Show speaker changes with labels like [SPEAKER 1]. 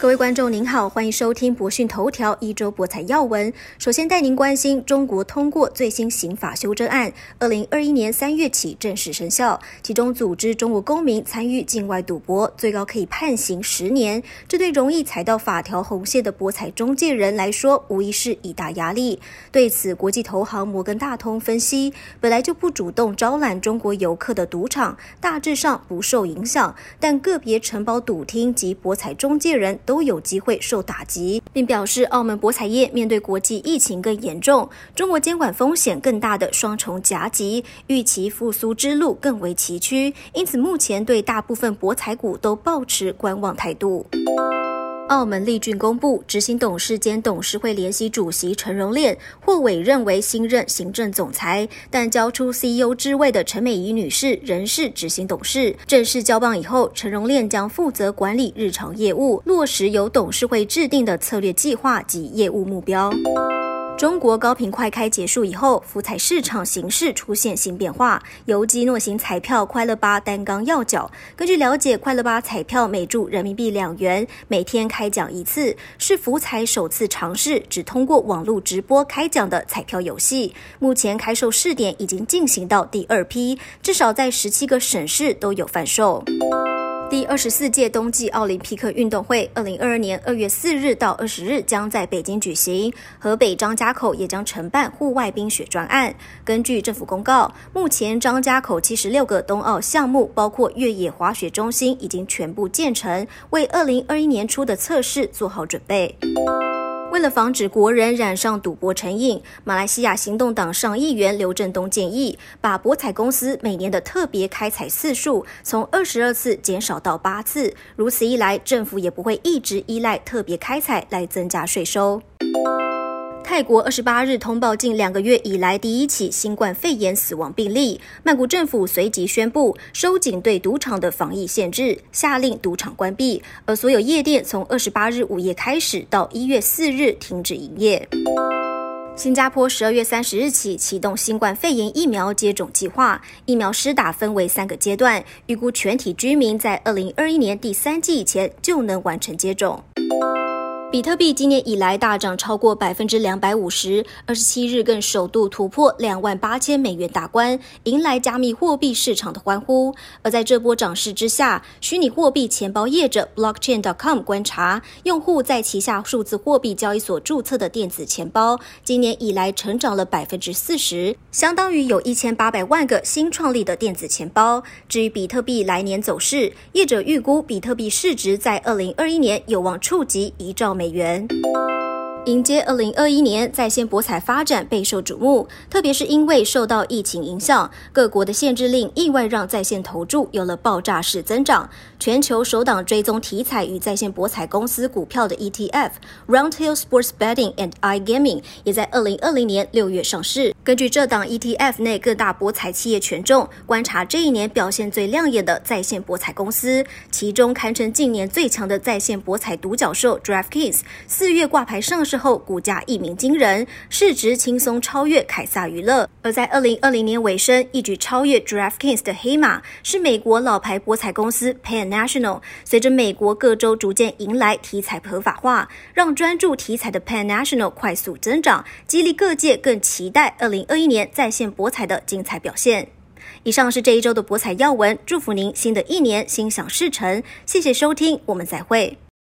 [SPEAKER 1] 各位观众您好，欢迎收听博讯头条一周博彩要闻。首先带您关心中国通过最新刑法修正案，二零二一年三月起正式生效。其中组织中国公民参与境外赌博，最高可以判刑十年。这对容易踩到法条红线的博彩中介人来说，无疑是一大压力。对此，国际投行摩根大通分析，本来就不主动招揽中国游客的赌场，大致上不受影响，但个别承包赌厅及博彩中介人。都有机会受打击，并表示澳门博彩业面对国际疫情更严重、中国监管风险更大的双重夹击，预期复苏之路更为崎岖，因此目前对大部分博彩股都保持观望态度。澳门利俊公布，执行董事兼董事会联席主席陈荣炼获委任为新任行政总裁，但交出 CEO 之位的陈美仪女士仍是执行董事。正式交棒以后，陈荣炼将负责管理日常业务，落实由董事会制定的策略计划及业务目标。中国高频快开结束以后，福彩市场形势出现新变化，由基诺型彩票快乐八担纲要角。根据了解，快乐八彩票每注人民币两元，每天开奖一次，是福彩首次尝试只通过网络直播开奖的彩票游戏。目前开售试点已经进行到第二批，至少在十七个省市都有贩售。第二十四届冬季奥林匹克运动会，二零二二年二月四日到二十日将在北京举行。河北张家口也将承办户外冰雪专案。根据政府公告，目前张家口七十六个冬奥项目，包括越野滑雪中心，已经全部建成，为二零二一年初的测试做好准备。为了防止国人染上赌博成瘾，马来西亚行动党上议员刘振东建议，把博彩公司每年的特别开采次数从二十二次减少到八次。如此一来，政府也不会一直依赖特别开采来增加税收。泰国二十八日通报近两个月以来第一起新冠肺炎死亡病例，曼谷政府随即宣布收紧对赌场的防疫限制，下令赌场关闭，而所有夜店从二十八日午夜开始到一月四日停止营业。新加坡十二月三十日起启动新冠肺炎疫苗接种计划，疫苗施打分为三个阶段，预估全体居民在二零二一年第三季以前就能完成接种。比特币今年以来大涨超过百分之两百五十，二十七日更首度突破两万八千美元大关，迎来加密货币市场的欢呼。而在这波涨势之下，虚拟货币钱包业者 Blockchain.com 观察，用户在旗下数字货币交易所注册的电子钱包，今年以来成长了百分之四十，相当于有一千八百万个新创立的电子钱包。至于比特币来年走势，业者预估比特币市值在二零二一年有望触及一兆。美元。迎接二零二一年，在线博彩发展备受瞩目，特别是因为受到疫情影响，各国的限制令意外让在线投注有了爆炸式增长。全球首档追踪体彩与在线博彩公司股票的 ETF Roundhill Sports Betting and iGaming 也在二零二零年六月上市。根据这档 ETF 内各大博彩企业权重，观察这一年表现最亮眼的在线博彩公司，其中堪称近年最强的在线博彩独角兽 DraftKings，四月挂牌上市。后，股价一鸣惊人，市值轻松超越凯撒娱乐。而在二零二零年尾声，一举超越 DraftKings 的黑马是美国老牌博彩公司 Penn National。随着美国各州逐渐迎来体彩合法化，让专注体彩的 Penn National 快速增长，激励各界更期待二零二一年在线博彩的精彩表现。以上是这一周的博彩要闻，祝福您新的一年心想事成。谢谢收听，我们再会。